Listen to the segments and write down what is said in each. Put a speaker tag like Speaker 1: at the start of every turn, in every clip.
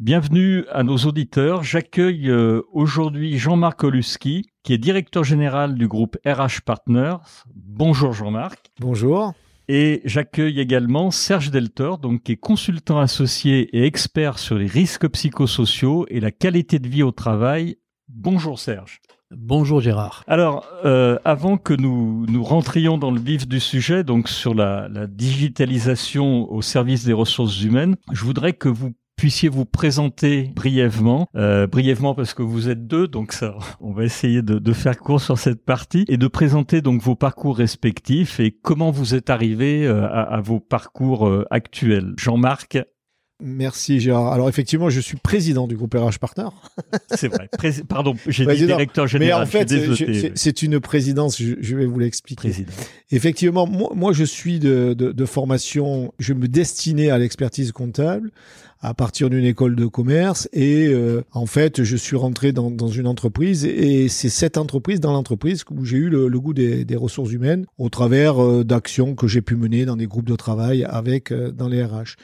Speaker 1: Bienvenue à nos auditeurs. J'accueille euh, aujourd'hui Jean-Marc Oluski, qui est directeur général du groupe RH Partners. Bonjour Jean-Marc.
Speaker 2: Bonjour.
Speaker 1: Et j'accueille également Serge Deltor, donc qui est consultant associé et expert sur les risques psychosociaux et la qualité de vie au travail. Bonjour Serge.
Speaker 3: Bonjour Gérard.
Speaker 1: Alors, euh, avant que nous, nous rentrions dans le vif du sujet, donc sur la, la digitalisation au service des ressources humaines, je voudrais que vous puissiez vous présenter brièvement, euh, brièvement parce que vous êtes deux, donc ça, on va essayer de, de, faire court sur cette partie et de présenter donc vos parcours respectifs et comment vous êtes arrivé euh, à, à, vos parcours euh, actuels. Jean-Marc.
Speaker 2: Merci Gérard. Alors effectivement, je suis président du groupe RH Partner.
Speaker 1: c'est vrai. pardon, j'ai dit directeur général.
Speaker 2: Mais en fait, c'est une présidence. Je, je vais vous l'expliquer. Effectivement, moi, moi, je suis de, de, de formation. Je me destinais à l'expertise comptable à partir d'une école de commerce et euh, en fait je suis rentré dans, dans une entreprise et c'est cette entreprise dans l'entreprise où j'ai eu le, le goût des, des, ressources humaines au travers euh, d'actions que j'ai pu mener dans des groupes de travail avec euh, dans les RH.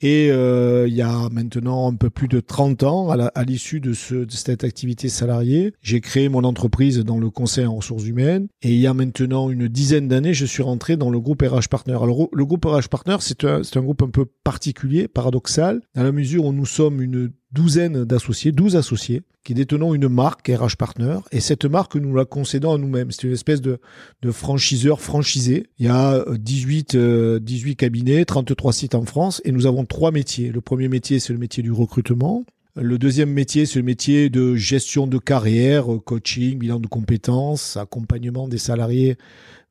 Speaker 2: Et euh, il y a maintenant un peu plus de 30 ans, à l'issue de, ce, de cette activité salariée, j'ai créé mon entreprise dans le conseil en ressources humaines. Et il y a maintenant une dizaine d'années, je suis rentré dans le groupe RH Partner. Alors le groupe RH Partner, c'est un, un groupe un peu particulier, paradoxal, dans la mesure où nous sommes une douzaine d'associés, 12 associés, qui détenons une marque RH Partner. Et cette marque, nous la concédons à nous-mêmes. C'est une espèce de, de franchiseur franchisé. Il y a 18, euh, 18 euh, cabinets, 33 sites en France, et nous avons trois métiers. Le premier métier, c'est le métier du recrutement. Le deuxième métier, c'est le métier de gestion de carrière, coaching, bilan de compétences, accompagnement des salariés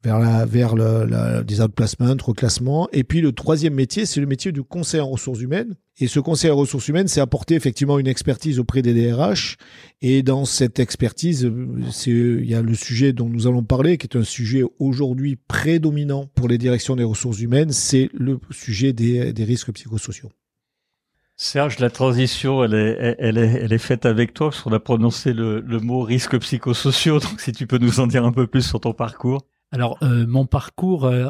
Speaker 2: vers la, vers le, la, des outplacements, reclassement. Et puis le troisième métier, c'est le métier du conseil en ressources humaines. Et ce conseil en ressources humaines, c'est apporter effectivement une expertise auprès des DRH. Et dans cette expertise, c'est, il y a le sujet dont nous allons parler, qui est un sujet aujourd'hui prédominant pour les directions des ressources humaines, c'est le sujet des, des risques psychosociaux.
Speaker 1: Serge, la transition, elle est, elle est, elle est faite avec toi, parce qu'on a prononcé le, le mot risques psychosociaux. Donc, si tu peux nous en dire un peu plus sur ton parcours.
Speaker 3: Alors, euh, mon parcours, euh,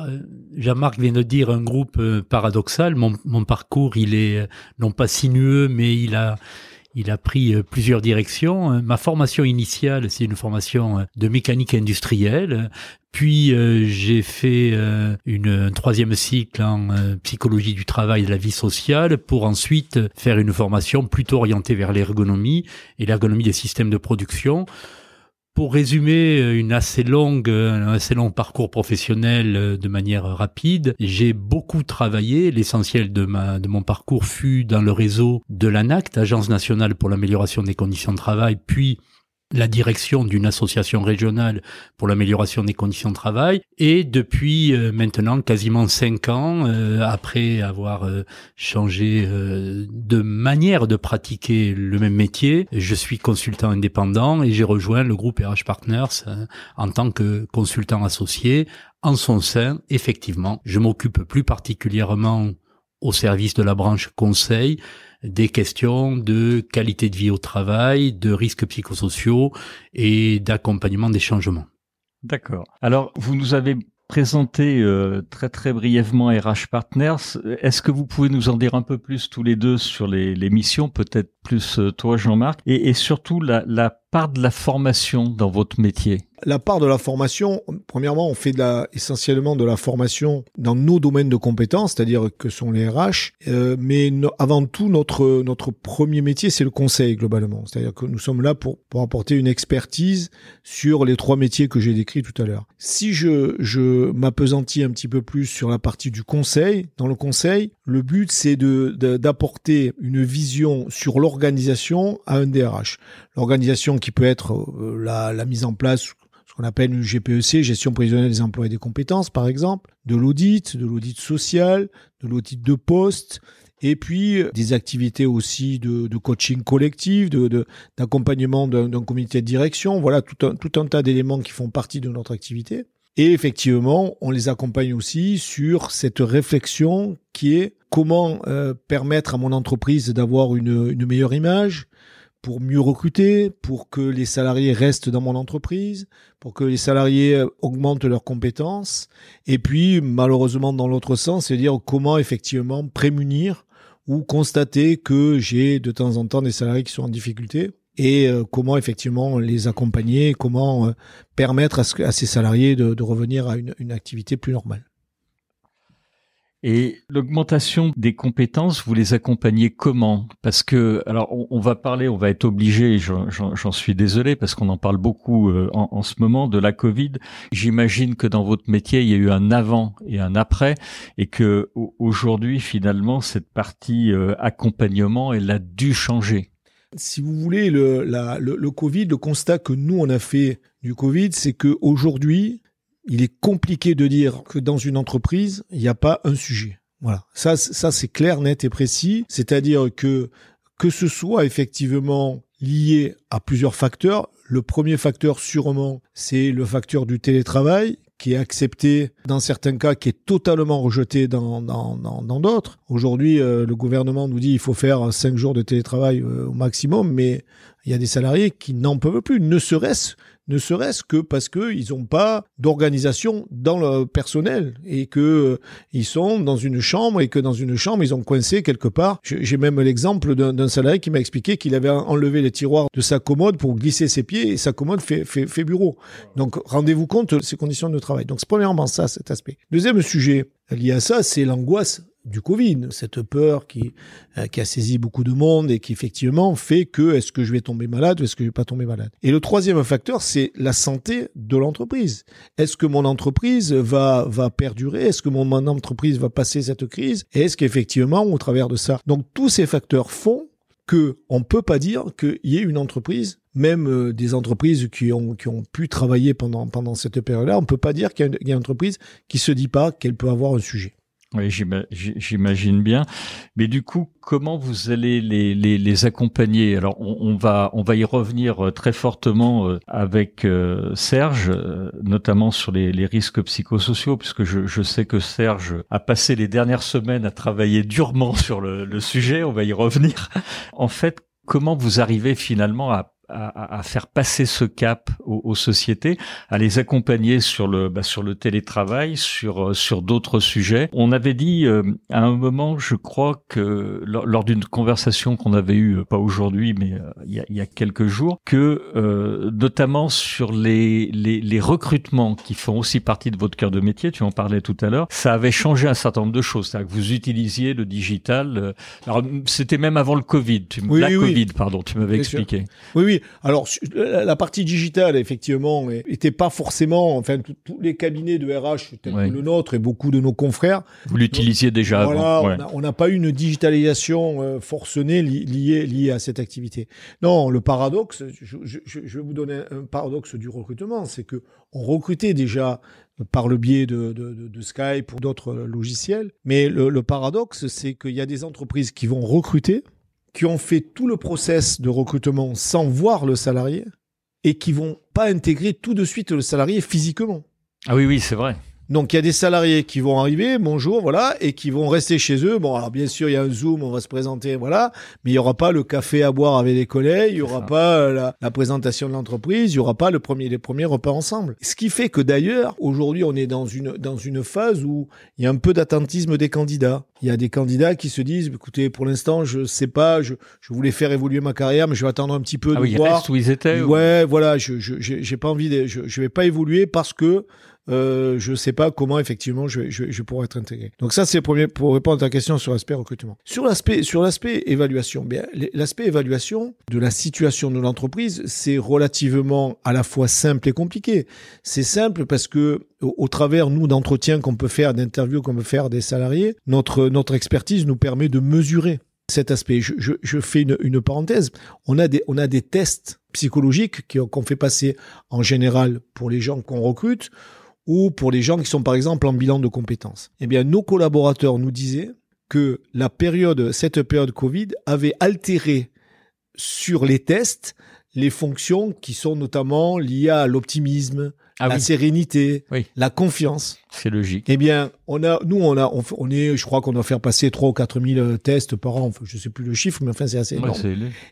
Speaker 3: Jean-Marc vient de dire un groupe euh, paradoxal. Mon, mon, parcours, il est euh, non pas sinueux, mais il a, il a pris euh, plusieurs directions. Ma formation initiale, c'est une formation de mécanique industrielle. Puis j'ai fait une, un troisième cycle en psychologie du travail et de la vie sociale pour ensuite faire une formation plutôt orientée vers l'ergonomie et l'ergonomie des systèmes de production pour résumer une assez longue, un assez long parcours professionnel euh, de manière rapide, j'ai beaucoup travaillé. L'essentiel de de mon parcours fut dans le réseau de l'ANACT, Agence nationale pour l'amélioration des conditions de travail, puis la direction d'une association régionale pour l'amélioration des conditions de travail. Et depuis euh, maintenant quasiment cinq ans euh, après avoir euh, changé euh, de manière de pratiquer le même métier je suis consultant indépendant et j'ai rejoint le groupe RH Partners euh, en tant que consultant associé en son sein effectivement. Je m'occupe plus particulièrement au service de la branche conseil des questions de qualité de vie au travail, de risques psychosociaux et d'accompagnement des changements.
Speaker 1: D'accord. Alors, vous nous avez présenté euh, très très brièvement RH Partners. Est-ce que vous pouvez nous en dire un peu plus tous les deux sur les, les missions, peut-être plus euh, toi Jean-Marc, et, et, surtout la, la part de la formation dans votre métier?
Speaker 2: La part de la formation, premièrement, on fait de la, essentiellement de la formation dans nos domaines de compétences, c'est-à-dire que sont les RH. Euh, mais avant tout, notre notre premier métier, c'est le conseil globalement. C'est-à-dire que nous sommes là pour pour apporter une expertise sur les trois métiers que j'ai décrits tout à l'heure. Si je je m'apesantis un petit peu plus sur la partie du conseil, dans le conseil, le but c'est de d'apporter une vision sur l'organisation à un DRH. L'organisation qui peut être euh, la, la mise en place qu'on appelle une GPEC, gestion prévisionnelle des emplois et des compétences, par exemple, de l'audit, de l'audit social, de l'audit de poste, Et puis des activités aussi de, de coaching collectif, de d'accompagnement d'un comité de direction. Voilà tout un, tout un tas d'éléments qui font partie de notre activité. Et effectivement, on les accompagne aussi sur cette réflexion qui est comment euh, permettre à mon entreprise d'avoir une, meilleure image, pour mieux recruter, pour que les salariés restent dans mon entreprise, pour que les salariés euh, augmentent leurs compétences. Et puis, malheureusement, dans l'autre sens, c'est-à-dire comment effectivement prémunir ou constater que j'ai de temps en temps des salariés qui sont en difficulté et euh, comment effectivement les accompagner, comment permettre à, ces salariés de, revenir à une activité plus normale.
Speaker 1: Et l'augmentation des compétences, vous les accompagnez comment? Parce que, alors, on, va parler, on va être obligé, j'en suis désolé, parce qu'on en parle beaucoup euh, en, ce moment de la Covid. J'imagine que dans votre métier, il y a eu un avant et un après, et que aujourd'hui, finalement, cette partie euh, accompagnement, elle a dû changer.
Speaker 2: Si vous voulez, le, le, le Covid, le constat que nous on a fait du Covid, c'est que aujourd'hui, il est compliqué de dire que dans une entreprise, il n'y a pas un sujet. Voilà. Ça, c'est clair, net et précis. C'est-à-dire que, que ce soit effectivement lié à plusieurs facteurs. Le premier facteur, sûrement, c'est le facteur du télétravail qui est accepté dans certains cas, qui est totalement rejeté dans d'autres. Aujourd'hui, euh, le gouvernement nous dit il faut faire cinq jours de télétravail euh, au maximum, mais il y a des salariés qui n'en peuvent plus, ne serait-ce ne serait-ce que parce qu'ils n'ont pas d'organisation dans le personnel et que euh, ils sont dans une chambre et que dans une chambre ils ont coincé quelque part. J'ai même l'exemple d'un salarié qui m'a expliqué qu'il avait enlevé les tiroirs de sa commode pour glisser ses pieds et sa commode fait, fait, fait bureau. Donc rendez-vous compte de ces conditions de travail. Donc premièrement ça, cet aspect. Deuxième sujet lié à ça, c'est l'angoisse du Covid, cette peur qui, euh, qui a saisi beaucoup de monde et qui effectivement fait que est-ce que je vais tomber malade ou est-ce que je vais pas tomber malade? Et le troisième facteur, c'est la santé de l'entreprise. Est-ce que mon entreprise va, va perdurer? Est-ce que mon, entreprise va passer cette crise? Est-ce qu'effectivement, au travers de ça, donc tous ces facteurs font que on peut pas dire qu'il y ait une entreprise, même euh, des entreprises qui ont, qui ont pu travailler pendant, pendant cette période-là, on peut pas dire qu'il y, a une entreprise qui se dit pas qu'elle peut avoir un sujet.
Speaker 1: Oui, j'imagine bien. Mais du coup, comment vous allez les, les, accompagner? Alors, on, va on va y revenir euh, très fortement euh, avec euh, Serge, notamment sur les, risques psychosociaux, puisque je, sais que Serge a passé les dernières semaines à travailler durement sur le sujet. On va y revenir. En fait, comment vous arrivez finalement à à, à, faire passer ce cap aux, aux, sociétés, à les accompagner sur le bah, sur le télétravail, sur euh, sur d'autres sujets. On avait dit euh, à un moment, je crois que lors, d'une conversation qu'on avait eue, pas aujourd'hui, mais euh, il, y a, il, y a, quelques jours, que notamment sur les, les, les recrutements qui font aussi partie de votre cœur de métier, tu en parlais tout à l'heure, ça avait changé un certain nombre de choses. C'est-à-dire que vous utilisiez le digital. alors c'était même avant le Covid, tu, la Covid, pardon, tu m'avais expliqué.
Speaker 2: Oui, oui. Alors la partie digitale, effectivement, était pas forcément, enfin, tous les cabinets de RH tels que le nôtre et beaucoup de nos confrères.
Speaker 1: Vous l'utilisiez déjà
Speaker 2: avant. On n'a pas eu une digitalisation euh, forcenée liée liée à cette activité. Non, le paradoxe, je, je, je vais vous donner un paradoxe du recrutement, c'est que on recrutait déjà par le biais de, de, de Skype ou d'autres logiciels. Mais le, le paradoxe, c'est qu'il y a des entreprises qui vont recruter qui ont fait tout le process de recrutement sans voir le salarié et qui vont pas intégrer tout de suite le salarié physiquement.
Speaker 1: Ah oui, oui, c'est vrai.
Speaker 2: Donc il y a des salariés qui vont arriver, bonjour, voilà, et qui vont rester chez eux. Bon, alors bien sûr, il y a un Zoom, on va se présenter, voilà, mais il y aura pas le café à boire avec les collègues, il y aura pas euh, la, présentation de l'entreprise, il y aura pas le premier, les premiers repas ensemble. Ce qui fait que d'ailleurs, aujourd'hui, on est dans une dans une phase où il y a un peu d'attentisme des candidats. Il y a des candidats qui se disent, écoutez, pour l'instant, je sais pas, je, je voulais faire évoluer ma carrière, mais je vais attendre un petit peu
Speaker 1: ah
Speaker 2: de
Speaker 1: oui,
Speaker 2: voir.
Speaker 1: où ils étaient.
Speaker 2: Ouais, voilà, je j'ai pas envie, de, je je vais pas évoluer parce que euh, je ne sais pas comment effectivement je, je, je pourrais être intégré. Donc ça c'est premier pour répondre à ta question sur l'aspect recrutement. Sur l'aspect sur l'aspect évaluation, bien l'aspect évaluation de la situation de l'entreprise, c'est relativement à la fois simple et compliqué. C'est simple parce que au, travers nous d'entretiens qu'on peut faire, d'interviews qu'on peut faire des salariés, notre notre expertise nous permet de mesurer cet aspect. Je, je, je fais une, une, parenthèse. On a des, on a des tests psychologiques qu'on fait passer en général pour les gens qu'on recrute ou pour les gens qui sont par exemple en bilan de compétences. Eh bien, nos collaborateurs nous disaient que la période, cette période Covid avait altéré sur les tests les fonctions qui sont notamment liées à l'optimisme, ah la sérénité, la confiance.
Speaker 1: C'est logique.
Speaker 2: Eh bien, on a, nous, on a, on, est, je crois qu'on doit faire passer 3 ou 4 000 euh, tests par an. Enfin, je sais plus le chiffre, mais enfin, c'est assez énorme.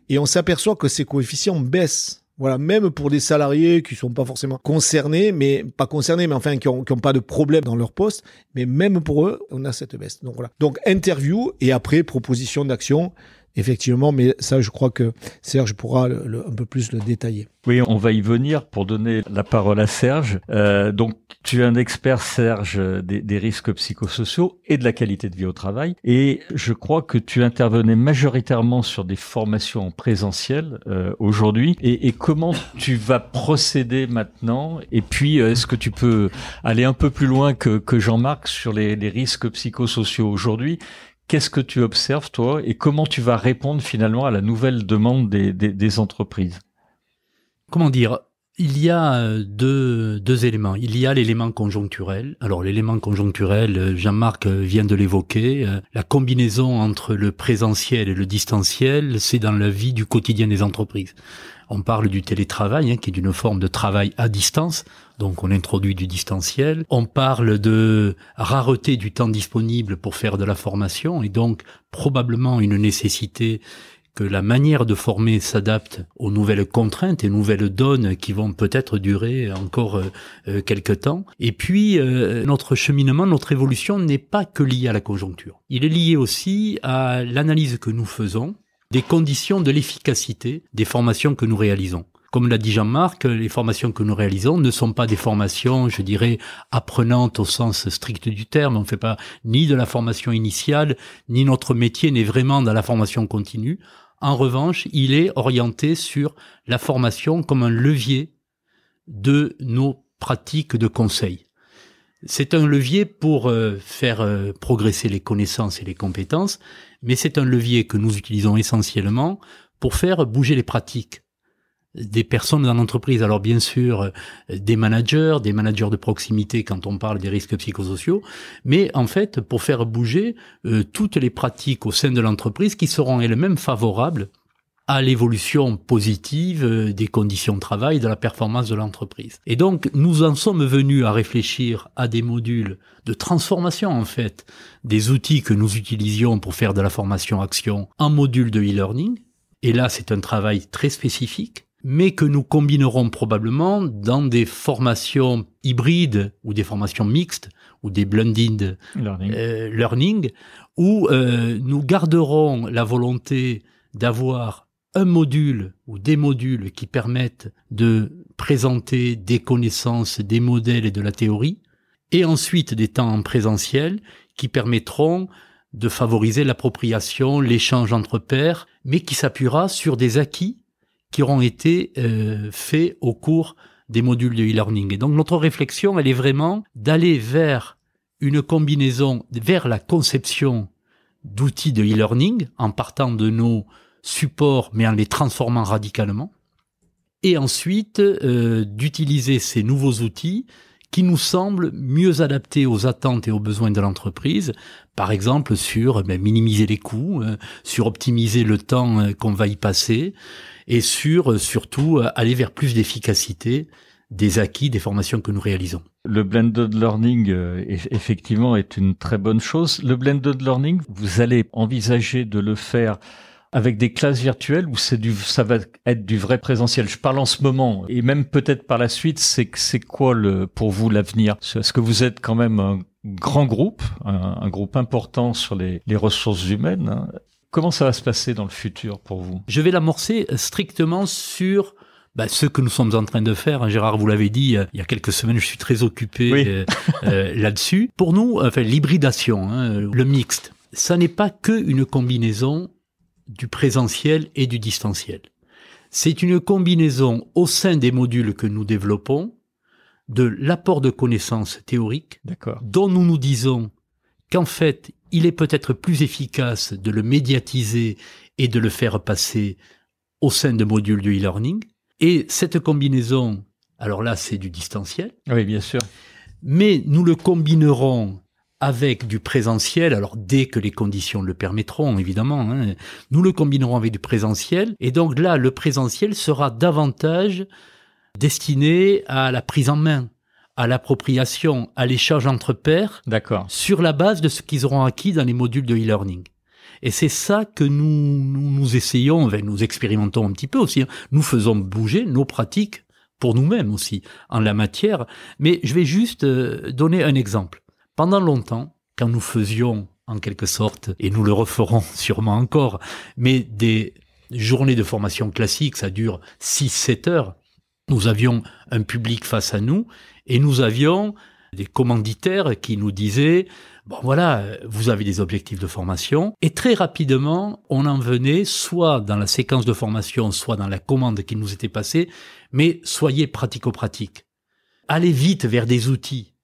Speaker 2: Et on s'aperçoit que ces coefficients baissent. Voilà, même pour des salariés qui sont pas forcément concernés, mais pas concernés, mais enfin qui ont pas de problème dans leur poste, mais même pour eux, on a cette baisse. Donc voilà. Donc interview et après proposition d'action effectivement, mais ça, je crois que Serge pourra un peu plus le détailler.
Speaker 1: Oui, on va y venir pour donner la parole à Serge. Euh, donc, tu es un expert, Serge, des, risques psychosociaux et de la qualité de vie au travail. Et je crois que tu intervenais majoritairement sur des formations en présentiel euh, aujourd'hui. Et, comment tu vas procéder maintenant? Et puis, euh, est-ce que tu peux aller un peu plus loin que, Jean-Marc sur les, les risques psychosociaux aujourd'hui? Qu'est-ce que tu observes, toi, et comment tu vas répondre finalement à la nouvelle demande des, entreprises?
Speaker 3: Comment dire il y a euh, deux, deux éléments. Il y a l'élément conjoncturel. Alors l'élément conjoncturel, euh, Jean-Marc euh, vient de l'évoquer. La combinaison entre le présentiel et le distanciel, c'est dans la vie du quotidien des entreprises. On parle du télétravail, hein, qui est une forme de travail à distance, donc on introduit du distanciel. On parle de rareté du temps disponible pour faire de la formation, et donc probablement une nécessité que la manière de former s'adapte aux nouvelles contraintes et nouvelles donnes qui vont peut-être durer encore euh, euh, quelques temps. Et puis, euh, notre cheminement, notre évolution n'est pas que lié à la conjoncture. Il est lié aussi à l'analyse que nous faisons des conditions de l'efficacité des formations que nous réalisons. Comme l'a dit Jean-Marc, les formations que nous réalisons ne sont pas des formations, je dirais, apprenantes au sens strict du terme. On ne fait pas ni de la formation initiale, ni notre métier n'est vraiment dans la formation continue. En revanche, il est orienté sur la formation comme un levier de nos pratiques de conseil. C'est un levier pour euh, faire euh, progresser les connaissances et les compétences, mais c'est un levier que nous utilisons essentiellement pour faire bouger les pratiques des personnes dans l'entreprise. Alors bien sûr, euh, des managers, des managers de proximité quand on parle des risques psychosociaux, mais en fait pour faire bouger toutes les pratiques au sein de l'entreprise qui seront elles-mêmes favorables à l'évolution positive euh, des conditions de travail, de la performance de l'entreprise. Et donc, nous en sommes venus à réfléchir à des modules de transformation, en fait, des outils que nous utilisions pour faire de la formation action en module de e-learning. Et là, c'est un travail très spécifique, mais que nous combinerons probablement dans des formations hybrides ou des formations mixtes ou des blended learning, euh, learning où euh, nous garderons la volonté d'avoir un module ou des modules qui permettent de présenter des connaissances, des modèles et de la théorie, et ensuite des temps en présentiel qui permettront de favoriser l'appropriation, l'échange entre pairs, mais qui s'appuiera sur des acquis qui auront été euh, faits au cours des modules de e-learning. Et donc notre réflexion, elle est vraiment d'aller vers une combinaison, vers la conception d'outils de e-learning en partant de nos support, mais en les transformant radicalement. Et ensuite, euh, d'utiliser ces nouveaux outils qui nous semblent mieux adaptés aux attentes et aux besoins de l'entreprise, par exemple sur ben, minimiser les coûts, euh, sur optimiser le temps euh, qu'on va y passer, et sur surtout aller vers plus d'efficacité des acquis des formations que nous réalisons.
Speaker 1: Le blended learning, effectivement, est une très bonne chose. Le blended learning, vous allez envisager de le faire avec des classes virtuelles ou c'est du, ça va être du vrai présentiel. Je parle en ce moment et même peut-être par la suite. C'est c'est quoi le pour vous l'avenir? Est-ce que vous êtes quand même un grand groupe, un, groupe important sur les, les ressources humaines hein? Comment ça va se passer dans le futur pour vous?
Speaker 3: Je vais l'amorcer strictement sur bah, ce que nous sommes en train de faire, Gérard, vous l'avez dit, il y a quelques semaines, je suis très occupé euh, euh, là-dessus. Pour nous, enfin, l'hybridation, hein, le mixte, ça n'est pas que une combinaison du présentiel et du distanciel. C'est une combinaison au sein des modules que nous développons de l'apport de connaissances théoriques dont nous nous disons qu'en fait, il est peut-être plus efficace de le médiatiser et de le faire passer au sein de modules de e-learning. Et cette combinaison, alors là, c'est du distanciel.
Speaker 1: Oui, bien sûr.
Speaker 3: Mais nous le combinerons avec du présentiel, alors dès que les conditions le permettront, évidemment, hein, nous le combinerons avec du présentiel, et donc là, le présentiel sera davantage destiné à la prise en main, à l'appropriation, à l'échange entre pairs,
Speaker 1: D'accord.
Speaker 3: sur la base de ce qu'ils auront acquis dans les modules de e-learning. Et c'est ça que nous, nous, nous essayons, nous expérimentons un petit peu aussi. Hein. Nous faisons bouger nos pratiques pour nous-mêmes aussi en la matière. Mais je vais juste euh, donner un exemple. Pendant longtemps, quand nous faisions en quelque sorte, et nous le referons sûrement encore, mais des journées de formation classiques, ça dure 6-7 heures, nous avions un public face à nous et nous avions des commanditaires qui nous disaient bon voilà, vous avez des objectifs de formation et très rapidement, on en venait soit dans la séquence de formation, soit dans la commande qui nous était passée, mais soyez pratico-pratique. Allez vite vers des outils,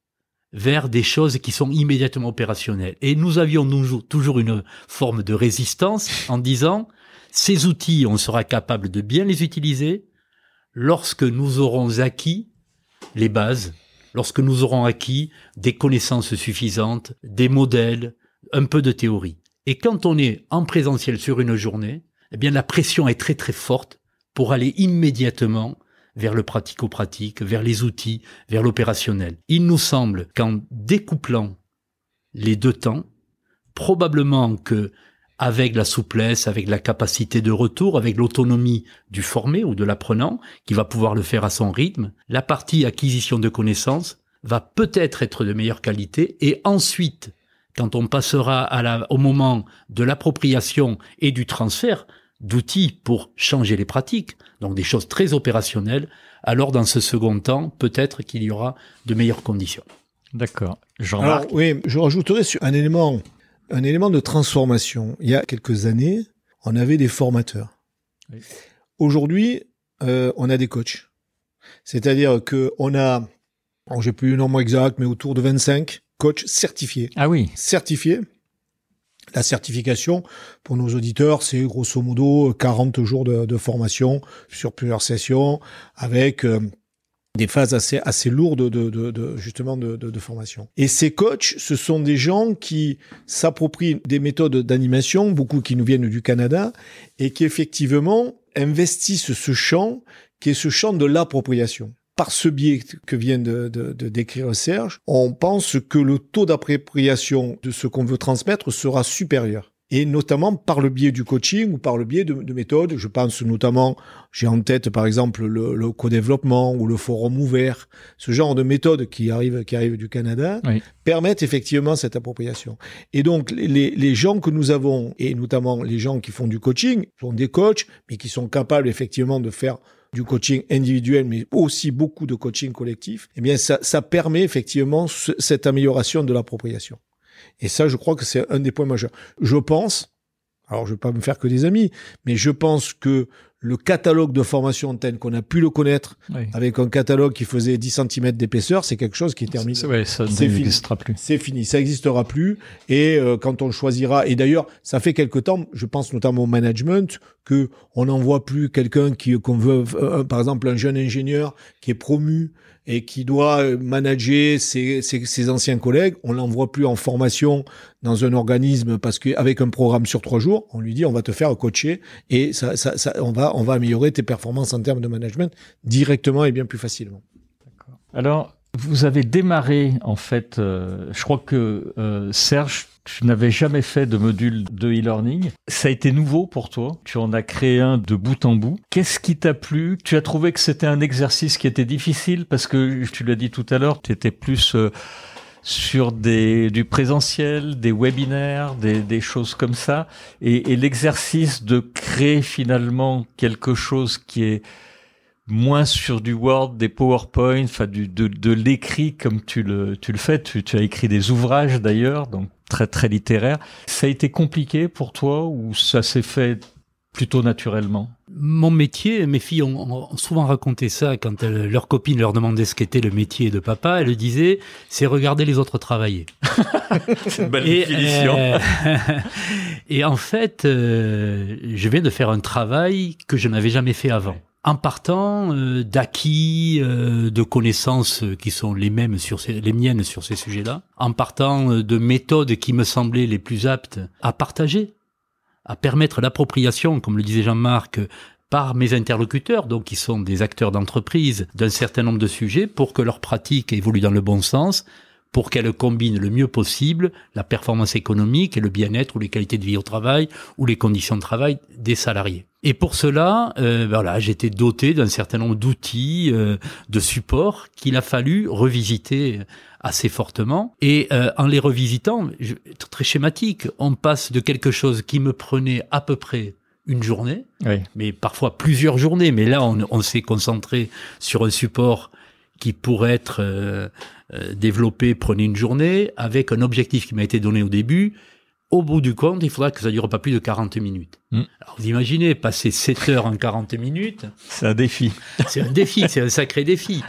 Speaker 3: vers des choses qui sont immédiatement opérationnelles. Et nous avions toujours une forme de résistance en disant ces outils, on sera capable de bien les utiliser lorsque nous aurons acquis les bases, lorsque nous aurons acquis des connaissances suffisantes, des modèles, un peu de théorie. Et quand on est en présentiel sur une journée, eh bien la pression est très très forte pour aller immédiatement vers le pratico-pratique, vers les outils, vers l'opérationnel. Il nous semble qu'en découplant les deux temps, probablement que avec la souplesse, avec la capacité de retour, avec l'autonomie du formé ou de l'apprenant, qui va pouvoir le faire à son rythme, la partie acquisition de connaissances va peut-être être de meilleure qualité et ensuite, quand on passera au moment de l'appropriation et du transfert d'outils pour changer les pratiques, donc des choses très opérationnelles, alors dans ce second temps, peut-être qu'il y aura de meilleures conditions.
Speaker 1: D'accord.
Speaker 2: Jean-Marc. Oui, je rajouterai sur un élément un élément de transformation. Il y a quelques années, on avait des formateurs. Aujourd'hui, euh, on a des coachs. C'est-à-dire que on a, j'ai plus le nombre exact, mais autour de 25 coachs certifiés.
Speaker 1: Ah oui.
Speaker 2: Certifiés. La certification, pour nos auditeurs, c'est grosso modo 40 jours de, formation sur plusieurs sessions avec euh, des phases assez lourdes de, de, justement de, formation. Et ces coachs, ce sont des gens qui s'approprient des méthodes d'animation, beaucoup qui nous viennent du Canada, et qui effectivement investissent ce champ, qui est ce champ de l'appropriation. Par ce biais que vient de, de, de décrire Serge, on pense que le taux d'appropriation de ce qu'on veut transmettre sera supérieur et notamment par le biais du coaching ou par le biais de, de méthodes. Je pense notamment, j'ai en tête par exemple le, le co-développement ou le forum ouvert, ce genre de méthodes qui arrivent qui arrivent du Canada permettent effectivement cette appropriation. Et donc les, les gens que nous avons et notamment les gens qui font du coaching sont des coachs, mais qui sont capables effectivement de faire du coaching individuel, mais aussi beaucoup de coaching collectif, eh bien, ça, ça permet effectivement cette amélioration de l'appropriation. Et ça, je crois que c'est un des points majeurs. Je pense, alors je vais pas me faire que des amis, mais je pense que le catalogue de formation tel qu'on a pu le connaître, avec un catalogue qui faisait 10 cm d'épaisseur, c'est quelque chose qui est terminé.
Speaker 1: Ouais, ça n'existera plus.
Speaker 2: C'est fini, ça n'existera plus. Et euh, quand on choisira, et d'ailleurs, ça fait quelque temps, je pense notamment au management, que on n'envoie plus quelqu'un qui qu'on veut, euh, par exemple, un jeune ingénieur qui est promu et qui doit euh, manager ses, ses, ses anciens collègues, on l'envoie plus en formation dans un organisme parce qu'avec un programme sur trois jours, on lui dit on va te faire coacher et ça, ça, ça, on va on va améliorer tes performances en termes de management directement et bien plus facilement.
Speaker 1: Alors vous avez démarré en fait, euh, je crois que euh, Serge tu n'avais jamais fait de module de e-learning. Ça a été nouveau pour toi. Tu en as créé un de bout en bout. Qu'est-ce qui t'a plu? Tu as trouvé que c'était un exercice qui était difficile parce que tu l'as dit tout à l'heure, tu étais plus euh, sur des, du présentiel, des webinaires, des, des choses comme ça. Et, et l'exercice de créer finalement quelque chose qui est moins sur du Word, des PowerPoint, enfin du, de, de l'écrit comme tu le, tu le fais. Tu, tu as écrit des ouvrages d'ailleurs, donc très très littéraire. Ça a été compliqué pour toi ou ça s'est fait plutôt naturellement?
Speaker 3: Mon métier, mes filles ont, souvent raconté ça quand leurs copines leur demandaient ce qu'était le métier de papa. Elles disaient, c'est regarder les autres travailler.
Speaker 1: c'est une belle et, définition. Euh,
Speaker 3: et en fait, euh, je viens de faire un travail que je n'avais jamais fait avant. En partant euh, d'acquis, euh, de connaissances qui sont les mêmes sur ces, les miennes sur ces sujets-là, en partant de méthodes qui me semblaient les plus aptes à partager, à permettre l'appropriation, comme le disait Jean-Marc, par mes interlocuteurs, donc qui sont des acteurs d'entreprise, d'un certain nombre de sujets pour que leur pratique évolue dans le bon sens, pour qu'elle combine le mieux possible la performance économique et le bien-être ou les qualités de vie au travail ou les conditions de travail des salariés. Et pour cela, euh, voilà, j'étais doté d'un certain nombre d'outils, euh, de supports qu'il a fallu revisiter assez fortement. Et euh, en les revisitant, je, très schématique, on passe de quelque chose qui me prenait à peu près une journée, mais parfois plusieurs journées. Mais là, on, on s'est concentré sur un support qui pourrait être euh, euh, développé, prenez une journée, avec un objectif qui m'a été donné au début. Au bout du compte, il faudra que ça dure pas plus de 40 minutes. Hmm. Alors vous imaginez, passer 7 heures en 40 minutes.
Speaker 1: C'est un défi.
Speaker 3: C'est un défi, c'est un sacré défi.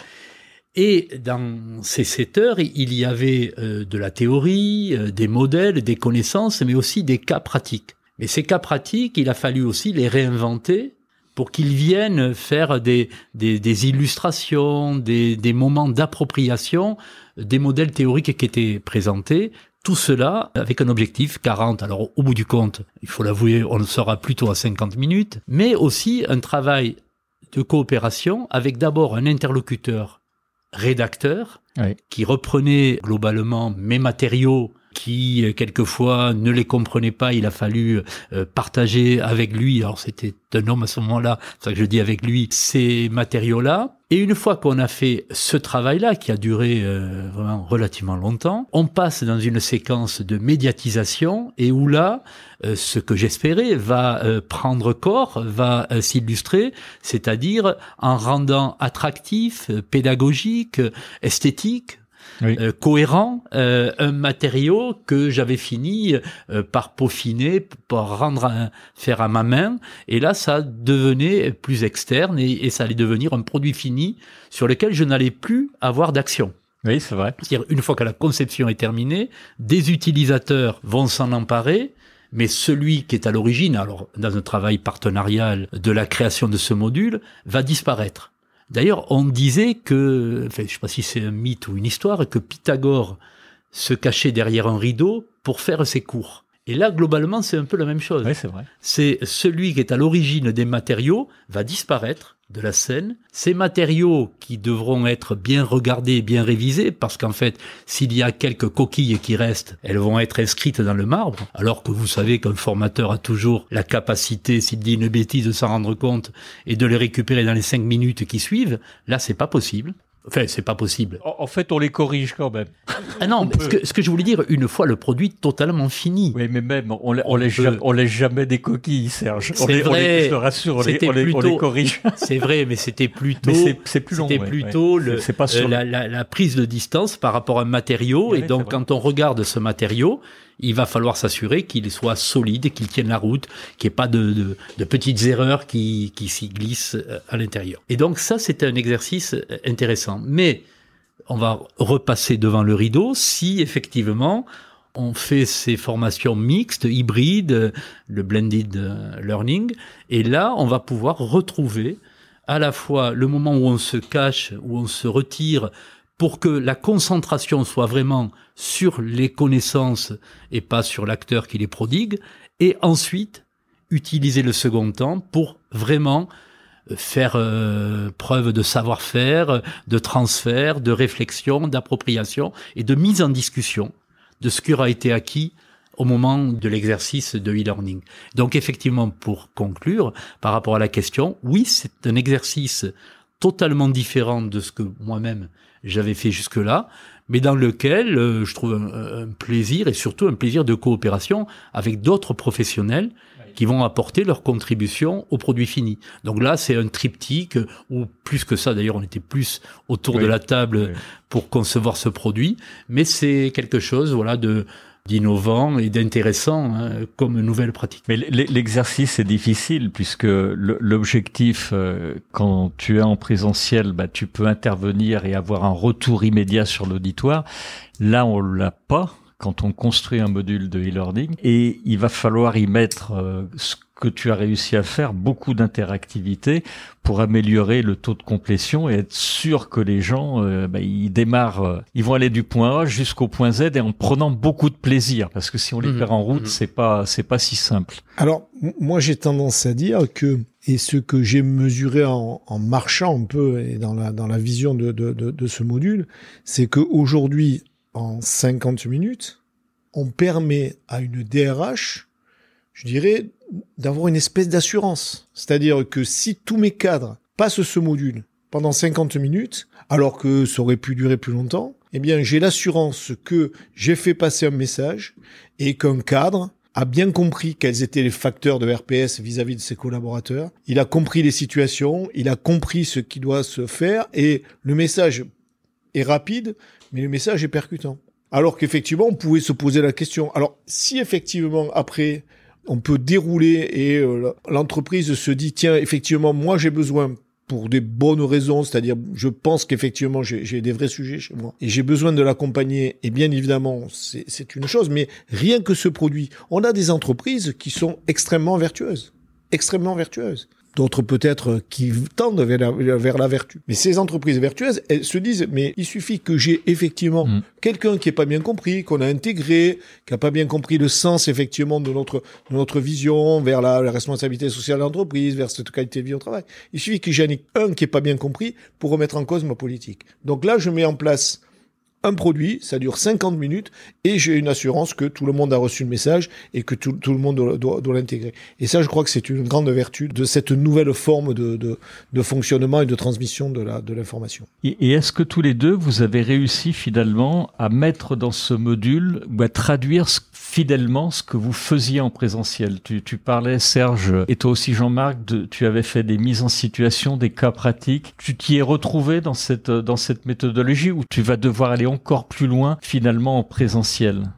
Speaker 3: Et dans ces 7 heures, il y avait euh, de la théorie, des modèles, des connaissances, mais aussi des cas pratiques. Mais ces cas pratiques, il a fallu aussi les réinventer pour qu'ils viennent faire des, des, des illustrations, des, des moments d'appropriation des modèles théoriques qui étaient présentés. Tout cela avec un objectif 40. Alors au bout du compte, il faut l'avouer, on sera plutôt à 50 minutes, mais aussi un travail de coopération avec d'abord un interlocuteur rédacteur qui reprenait globalement mes matériaux qui euh, quelquefois ne les comprenait pas, il a fallu euh, partager avec lui, alors c'était un homme à ce moment-là, c'est ça que je dis avec lui, ces matériaux-là. Et une fois qu'on a fait ce travail-là, qui a duré euh, vraiment relativement longtemps, on passe dans une séquence de médiatisation et où là, ce que j'espérais va prendre corps, va s'illustrer, c'est-à-dire en rendant attractif, pédagogique, esthétique, euh, cohérent, euh, un matériau que j'avais fini euh, par peaufiner, par rendre, faire à ma main, et là ça devenait plus externe et, ça allait devenir un produit fini sur lequel je n'allais plus avoir d'action.
Speaker 1: Oui, c'est vrai.
Speaker 3: C'est-à-dire une fois que la conception est terminée, des utilisateurs vont s'en emparer, mais celui qui est à l'origine, alors dans un travail partenarial de la création de ce module, va disparaître. D'ailleurs, on disait que, enfin, je sais pas si c'est un mythe ou une histoire, que Pythagore se cachait derrière un rideau pour faire ses cours. Et là, globalement, c'est un peu la même chose.
Speaker 1: Oui, c'est vrai.
Speaker 3: C'est celui qui est à l'origine des matériaux va disparaître de la scène. Ces matériaux qui devront être bien regardés et bien révisés, parce qu'en fait, s'il y a quelques coquilles qui restent, elles vont être inscrites dans le marbre, alors que vous savez qu'un formateur a toujours la capacité, s'il dit une bêtise, de s'en rendre compte et de les récupérer dans les cinq minutes qui suivent. Là, c'est pas possible. Enfin, c'est pas possible.
Speaker 1: En fait, on les corrige quand même.
Speaker 3: Ah non, ce que, ce que, je voulais dire, une fois le produit totalement fini.
Speaker 1: Oui, mais même, on, on, laisse, jamais, on laisse jamais des coquilles, Serge.
Speaker 3: C'est vrai.
Speaker 1: je te rassure, on les, on, les, on corrige.
Speaker 3: C'est vrai, mais c'était plutôt.
Speaker 1: c'est plus long.
Speaker 3: C'était plutôt Le, pas sur la, la, la, prise de distance par rapport à un matériau. et donc, quand on regarde ce matériau, il va falloir s'assurer qu'il soit solide, qu'il tienne la route, qu'il n'y ait pas de, petites erreurs qui, qui s'y glissent euh, à l'intérieur. Et donc ça, c'est un exercice euh, intéressant. Mais on va repasser devant le rideau si effectivement on fait ces formations mixtes, hybrides, le blended euh, learning, et là, on va pouvoir retrouver à la fois le moment où on se cache, où on se retire pour que la concentration soit vraiment sur les connaissances et pas sur l'acteur qui les prodigue, et ensuite utiliser le second temps pour vraiment euh, faire euh, preuve de savoir-faire, de transfert, de réflexion, d'appropriation et de mise en discussion de ce qui aura été acquis au moment de l'exercice de e-learning. Donc effectivement, pour conclure, par rapport à la question, oui, c'est un exercice totalement différent de ce que moi-même j'avais fait jusque-là, mais dans lequel euh, je trouve un, plaisir et surtout un plaisir de coopération avec d'autres professionnels qui vont apporter leur contribution au produit fini. Donc là, c'est un triptyque, ou plus que ça, d'ailleurs, on était plus autour de la table pour concevoir ce produit, mais c'est quelque chose, voilà, de d'innovant et d'intéressant hein, comme nouvelle pratique.
Speaker 1: Mais l'exercice est difficile puisque l'objectif, euh, quand tu es en présentiel, bah, tu peux intervenir et avoir un retour immédiat sur l'auditoire. Là, on l'a pas quand on construit un module de e-learning et il va falloir y mettre euh, ce que tu as réussi à faire, beaucoup d'interactivité pour améliorer le taux de complétion et être sûr que les gens, euh, bah, ils démarrent, euh, ils vont aller du point A jusqu'au point Z et en prenant beaucoup de plaisir, parce que si on les mmh. perd en route, mmh. c'est pas, c'est pas si simple.
Speaker 2: Alors, moi, j'ai tendance à dire que et ce que j'ai mesuré en, en, marchant un peu et dans la, dans la vision de, de, de, de ce module, c'est qu'aujourd'hui, en 50 minutes, on permet à une DRH, je dirais, d'avoir une espèce d'assurance. C'est-à-dire que si tous mes cadres passent ce module pendant 50 minutes, alors que ça aurait pu durer plus longtemps, eh bien, j'ai l'assurance que j'ai fait passer un message et qu'un cadre a bien compris quels étaient les facteurs de RPS vis-à-vis de ses collaborateurs. Il a compris les situations, il a compris ce qui doit se faire et le message est rapide, mais le message est percutant. Alors qu'effectivement, on pouvait se poser la question. Alors, si effectivement, après, on peut dérouler et euh, l'entreprise se dit, tiens, effectivement, moi, j'ai besoin pour des bonnes raisons, c'est-à-dire je pense qu'effectivement j'ai des vrais sujets chez moi et j'ai besoin de l'accompagner. Et bien évidemment c'est une chose, mais rien que ce produit, on a des entreprises qui sont extrêmement vertueuses, extrêmement vertueuses d'autres peut-être qui tendent vers la, vers la, vertu. Mais ces entreprises vertueuses, elles se disent, mais il suffit que j'ai effectivement mm. quelqu'un qui est pas bien compris, qu'on a intégré, qui a pas bien compris le sens effectivement de notre, de notre vision vers la, responsabilité sociale de l'entreprise, vers cette qualité de vie au travail. Il suffit que j'en ai un qui est pas bien compris pour remettre en cause ma politique. Donc là, je mets en place un produit, ça dure 50 minutes, et j'ai une assurance que tout le monde a reçu le message et que tout, le monde doit, l'intégrer. Et ça, je crois que c'est une grande vertu de cette nouvelle forme de, de, fonctionnement et de transmission de l'information.
Speaker 1: De et, et est-ce que tous les deux, vous avez réussi finalement à mettre dans ce module ou à traduire fidèlement ce que vous faisiez en présentiel? Tu, tu parlais, Serge, et toi aussi Jean-Marc, tu avais fait des mises en situation, des cas pratiques. Tu t'y es retrouvé dans cette, dans cette méthodologie où tu vas devoir aller encore plus loin finalement en présentiel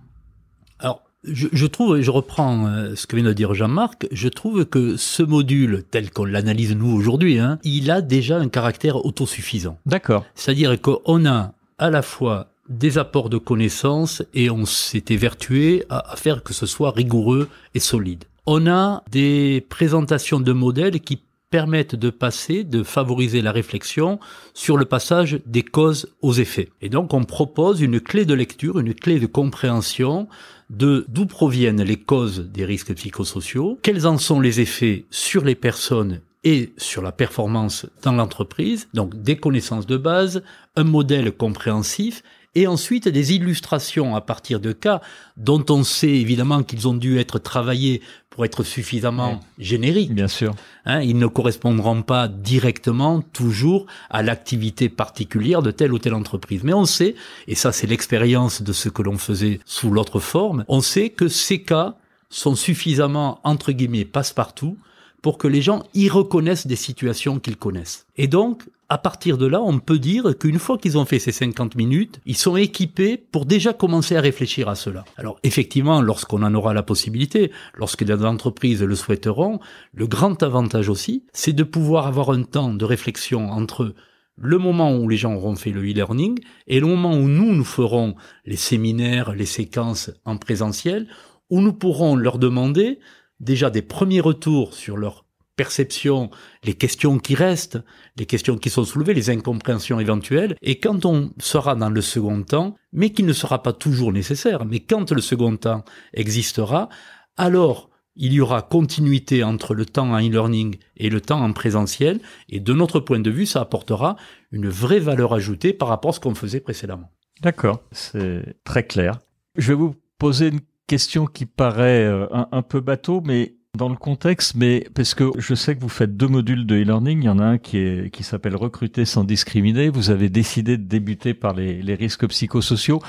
Speaker 3: Alors, je, je, trouve, et je reprends euh, ce que vient de dire Jean-Marc, je trouve que ce module, tel qu'on l'analyse nous aujourd'hui, hein, il a déjà un caractère autosuffisant.
Speaker 1: D'accord.
Speaker 3: C'est-à-dire qu'on a à la fois des apports de connaissances et on s'est évertué à, à faire que ce soit rigoureux et solide. On a des présentations de modèles qui permettent de passer, de favoriser la réflexion sur le passage des causes aux effets. Et donc on propose une clé de lecture, une clé de compréhension de d'où proviennent les causes des risques psychosociaux, quels en sont les effets sur les personnes et sur la performance dans l'entreprise, donc des connaissances de base, un modèle compréhensif et ensuite des illustrations à partir de cas dont on sait évidemment qu'ils ont dû être travaillés pour être suffisamment génériques.
Speaker 1: Bien sûr.
Speaker 3: Hein, ils ne correspondront pas directement toujours à l'activité particulière de telle ou telle entreprise. Mais on sait, et ça c'est l'expérience de ce que l'on faisait sous l'autre forme, on sait que ces cas sont suffisamment, entre guillemets, passe-partout pour que les gens y reconnaissent des situations qu'ils connaissent. Et donc, à partir de là, on peut dire qu'une fois qu'ils ont fait ces 50 minutes, ils sont équipés pour déjà commencer à réfléchir à cela. Alors effectivement, lorsqu'on en aura la possibilité, lorsque les entreprises le souhaiteront, le grand avantage aussi, c'est de pouvoir avoir un temps de réflexion entre le moment où les gens auront fait le e-learning et le moment où nous, nous ferons les séminaires, les séquences en présentiel, où nous pourrons leur demander déjà des premiers retours sur leur perception, les questions qui restent, les questions qui sont soulevées, les incompréhensions éventuelles, et quand on sera dans le second temps, mais qui ne sera pas toujours nécessaire, mais quand le second temps existera, alors il y aura continuité entre le temps en e-learning et le temps en présentiel, et de notre point de vue, ça apportera une vraie valeur ajoutée par rapport à ce qu'on faisait précédemment.
Speaker 1: D'accord, c'est très clair. Je vais vous poser une question qui paraît euh, un, peu bateau, mais dans le contexte, mais parce que je sais que vous faites deux modules de e-learning. Il y en a un qui est qui s'appelle recruter sans discriminer. Vous avez décidé de débuter par les, les risques psychosociaux.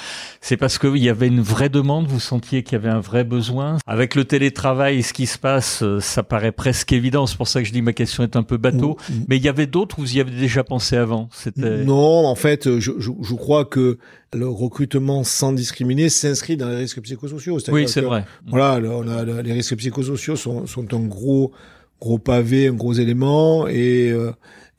Speaker 1: C'est parce qu'il y avait une vraie demande. Vous sentiez qu'il y avait un vrai besoin. Avec le télétravail, ce qui se passe, euh, ça paraît presque évident. C'est pour ça que je dis ma question est un peu bateau. Mm, mm. Mais il y avait d'autres où vous y avez déjà pensé avant.
Speaker 2: C'était non, en fait, je, je, je crois que le recrutement sans discriminer s'inscrit dans les risques psychosociaux.
Speaker 1: Oui, c'est vrai.
Speaker 2: Voilà, on a, les risques psychosociaux sont, sont un gros gros pavé, un gros élément, et, euh,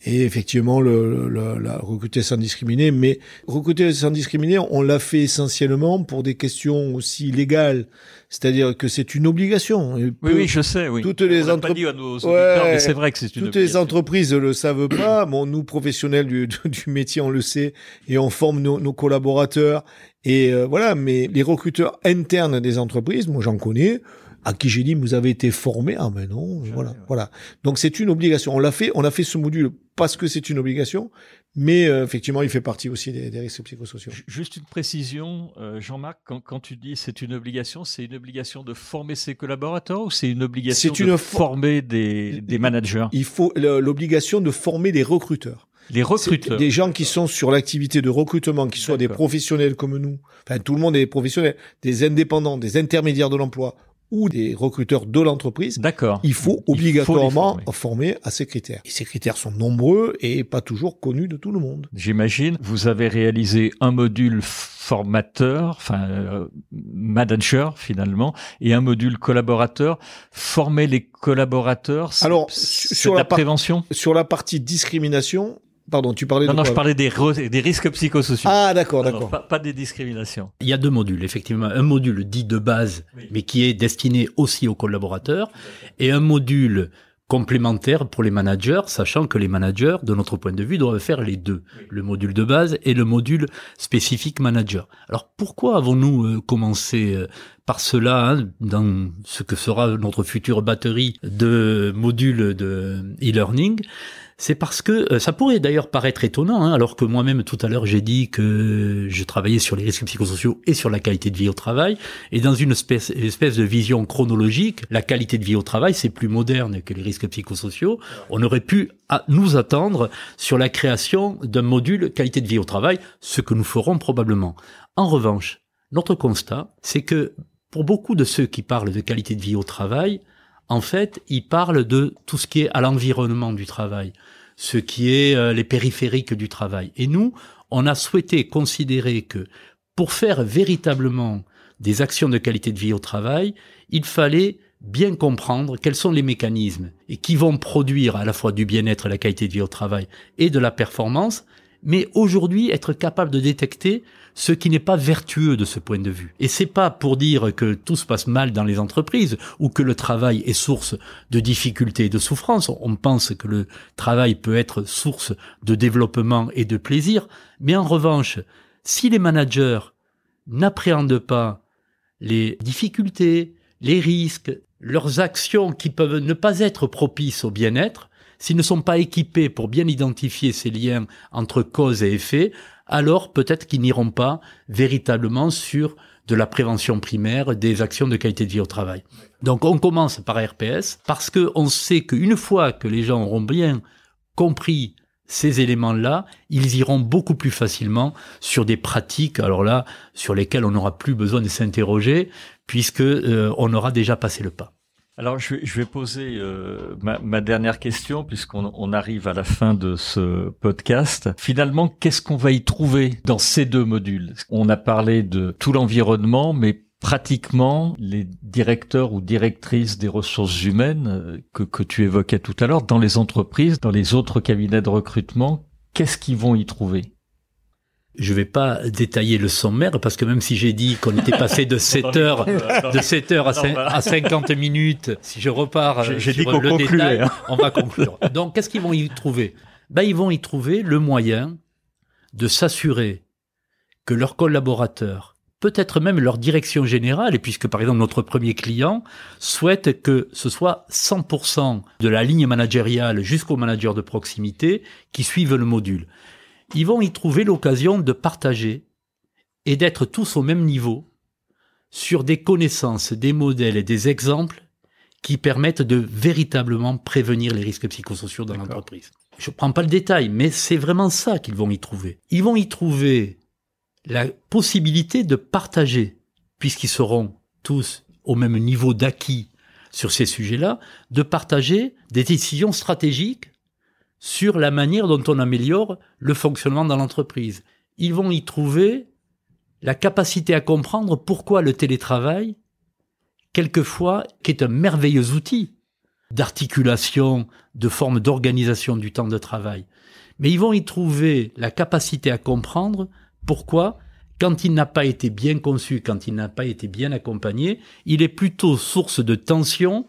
Speaker 2: et effectivement le, le, la recruter sans discriminer. Mais recruter sans discriminer, on l'a fait essentiellement pour des questions aussi légales, c'est-à-dire que c'est une obligation.
Speaker 1: oui, oui, je sais. Oui.
Speaker 2: Toutes les
Speaker 1: entreprises, ouais, c'est vrai que c'est
Speaker 2: une toutes les entreprises le savent pas. Bon, nous professionnels du, du métier, on le sait, et on forme nos, nos collaborateurs. Et euh, voilà, mais les recruteurs internes des entreprises, moi j'en connais à qui j'ai dit vous avez été formé. Ah mais non voilà voilà. Donc c'est une obligation. On l'a fait on a fait ce module parce que c'est une obligation mais euh, effectivement il fait partie aussi des, des, risques psychosociaux.
Speaker 1: Juste une précision euh, Jean-Marc quand, quand, tu dis c'est une obligation c'est une obligation de former ses collaborateurs ou c'est une obligation de former des, des managers?
Speaker 2: Il faut l'obligation de former des recruteurs.
Speaker 1: Les recruteurs.
Speaker 2: Des gens qui sont sur l'activité de recrutement, qui soient des professionnels comme nous, enfin tout le monde est professionnel, des indépendants, des intermédiaires de l'emploi ou des recruteurs de l'entreprise,
Speaker 1: d'accord,
Speaker 2: il faut obligatoirement former. à ces critères. Et ces critères sont nombreux et pas toujours connus de tout le monde.
Speaker 1: J'imagine, vous avez réalisé un module formateur, enfin euh, manager finalement, et un module collaborateur. Former les collaborateurs.
Speaker 2: Alors sur la,
Speaker 1: la prévention,
Speaker 2: sur la partie discrimination, Pardon, tu parlais
Speaker 1: non,
Speaker 2: de
Speaker 1: Non, je parlais des, des risques psychosociaux.
Speaker 2: Ah, d'accord, d'accord.
Speaker 1: Pas, pas, des discriminations.
Speaker 3: Il y a deux modules, effectivement. Un module dit de base, mais qui est destiné aussi aux collaborateurs, et un module complémentaire pour les managers, sachant que les managers, de notre point de vue, doivent faire les deux, le module de base et le module spécifique manager. Alors pourquoi avons-nous euh, commencé euh, par cela hein, dans ce que sera notre future batterie de modules de e-learning? C'est parce que euh, ça pourrait d'ailleurs paraître étonnant, hein, alors que moi-même tout à l'heure j'ai dit que je travaillais sur les risques psychosociaux et sur la qualité de vie au travail, et dans une espèce, espèce de vision chronologique, la qualité de vie au travail c'est plus moderne que les risques psychosociaux. On aurait pu nous attendre sur la création d'un module qualité de vie au travail, ce que nous ferons probablement. En revanche, notre constat, c'est que pour beaucoup de ceux qui parlent de qualité de vie au travail, en fait, ils parlent de tout ce qui est à l'environnement du travail, ce qui est euh, les périphériques du travail. Et nous, on a souhaité considérer que pour faire véritablement des actions de qualité de vie au travail, il fallait bien comprendre quels sont les mécanismes et qui vont produire à la fois du bien-être, la qualité de vie au travail et de la performance, mais aujourd'hui être capable de détecter ce qui n'est pas vertueux de ce point de vue. Et c'est pas pour dire que tout se passe mal dans les entreprises ou que le travail est source de difficultés et de souffrances. On pense que le travail peut être source de développement et de plaisir. Mais en revanche, si les managers n'appréhendent pas les difficultés, les risques, leurs actions qui peuvent ne pas être propices au bien-être, s'ils ne sont pas équipés pour bien identifier ces liens entre cause et effet, alors peut-être qu'ils n'iront pas véritablement sur de la prévention primaire des actions de qualité de vie au travail. Donc on commence par RPS parce que on sait qu'une fois que les gens auront bien compris ces éléments-là, ils iront beaucoup plus facilement sur des pratiques, alors là, sur lesquelles on n'aura plus besoin de s'interroger, puisque euh, on aura déjà passé le pas.
Speaker 1: Alors, je vais, je vais poser euh, ma, ma, dernière question, puisqu'on on arrive à la fin de ce podcast. Finalement, qu'est-ce qu'on va y trouver dans ces deux modules? On a parlé de tout l'environnement, mais pratiquement les directeurs ou directrices des ressources humaines euh, que, que tu évoquais tout à l'heure, dans les entreprises, dans les autres cabinets de recrutement, qu'est-ce qu'ils vont y trouver?
Speaker 3: Je vais pas détailler le sommaire parce que même si j'ai dit qu'on était passé de 7 heures, de 7 heures à, 50 minutes, si je repars
Speaker 1: j'ai dit qu'on concluait, hein.
Speaker 3: on va conclure. Donc, qu'est-ce qu'ils vont y trouver? Ben, ils vont y trouver le moyen de s'assurer que leurs collaborateurs, peut-être même leur direction générale, et puisque par exemple notre premier client souhaite que ce soit 100% de la ligne managériale jusqu'au manager de proximité qui suivent le module ils vont y trouver l'occasion de partager et d'être tous au même niveau sur des connaissances, des modèles et des exemples qui permettent de véritablement prévenir les risques psychosociaux dans l'entreprise. Je ne prends pas le détail, mais c'est vraiment ça qu'ils vont y trouver. Ils vont y trouver la possibilité de partager, puisqu'ils seront tous au même niveau d'acquis sur ces sujets-là, de partager des décisions stratégiques sur la manière dont on améliore le fonctionnement dans l'entreprise. Ils vont y trouver la capacité à comprendre pourquoi le télétravail, quelquefois, qui est un merveilleux outil d'articulation, de forme d'organisation du temps de travail, mais ils vont y trouver la capacité à comprendre pourquoi, quand il n'a pas été bien conçu, quand il n'a pas été bien accompagné, il est plutôt source de tension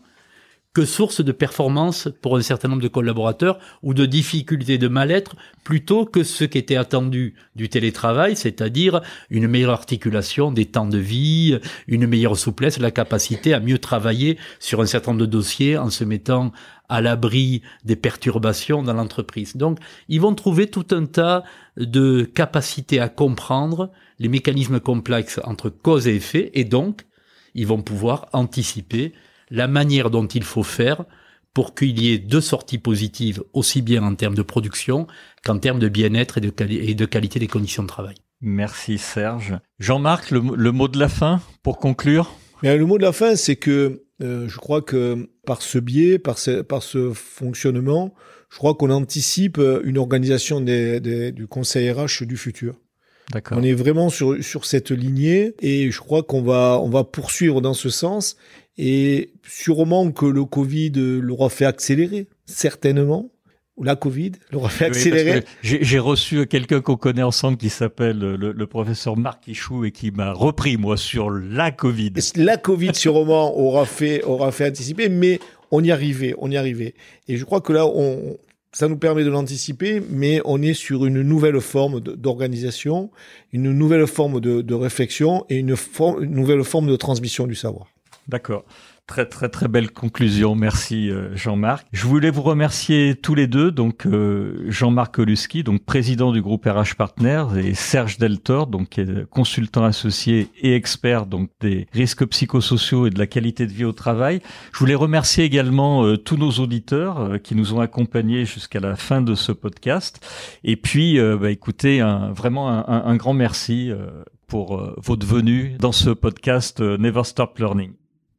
Speaker 3: que source de performance pour un certain nombre de collaborateurs ou de difficultés de mal-être plutôt que ce qui était attendu du télétravail, c'est-à-dire une meilleure articulation des temps de vie, une meilleure souplesse, la capacité à mieux travailler sur un certain nombre de dossiers en se mettant à l'abri des perturbations dans l'entreprise. Donc, ils vont trouver tout un tas de capacités à comprendre les mécanismes complexes entre cause et effet, et donc, ils vont pouvoir anticiper la manière dont il faut faire pour qu'il y ait deux sorties positives, aussi bien en termes de production qu'en termes de bien-être et, de, qualité des conditions de travail.
Speaker 1: Merci Serge. Jean-Marc, le, mot de la fin pour conclure?
Speaker 2: Le mot de la fin, c'est que euh, je crois que par ce biais, par ce, par ce fonctionnement, je crois qu'on anticipe une organisation du conseil RH du futur. On est vraiment sur, sur cette lignée et je crois qu'on va, on va poursuivre dans ce sens et sûrement que le Covid l'aura fait accélérer, certainement. La Covid l'aura fait accélérer.
Speaker 1: J'ai reçu quelqu'un qu'on connaît ensemble qui s'appelle le, professeur Marc Ichou et qui m'a repris, moi, sur la Covid.
Speaker 2: La Covid, sûrement, aura fait, aura fait anticiper, mais on y arrivait, on y arrivait. Et je crois que là, on, ça nous permet de l'anticiper, mais on est sur une nouvelle forme d'organisation, une nouvelle forme de, de réflexion et une, une nouvelle forme de transmission du savoir.
Speaker 1: D'accord. Très très très belle conclusion, merci euh, Jean-Marc. Je voulais vous remercier tous les deux, donc euh, Jean-Marc Oluski, donc président du groupe RH Partners, et Serge Deltor, donc consultant associé et expert donc des risques psychosociaux et de la qualité de vie au travail. Je voulais remercier également euh, tous nos auditeurs qui nous ont accompagnés jusqu'à la fin de ce podcast. Et puis, bah, écoutez, vraiment un, un, grand merci pour votre venue dans ce podcast Never Stop Learning.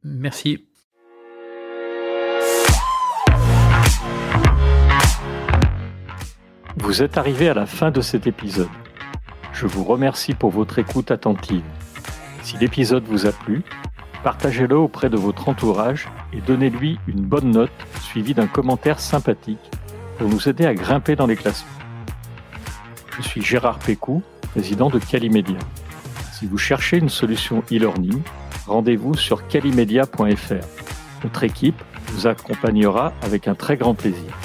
Speaker 3: Merci.
Speaker 1: Vous êtes arrivé à la fin de cet épisode. Je vous remercie pour votre écoute attentive. Si l'épisode vous a plu, partagez-le auprès de votre entourage et donnez-lui une bonne note suivie d'un commentaire sympathique pour nous aider à grimper dans les classements. Je suis Gérard Pécou, président de Calimedia. Si vous cherchez une solution e-learning, rendez-vous sur calimedia.fr. Notre équipe vous accompagnera avec un très grand plaisir.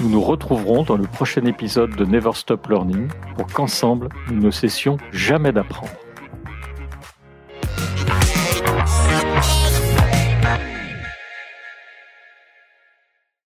Speaker 1: Nous nous retrouverons dans le prochain épisode de Never Stop Learning pour qu'ensemble, nous ne cessions jamais d'apprendre.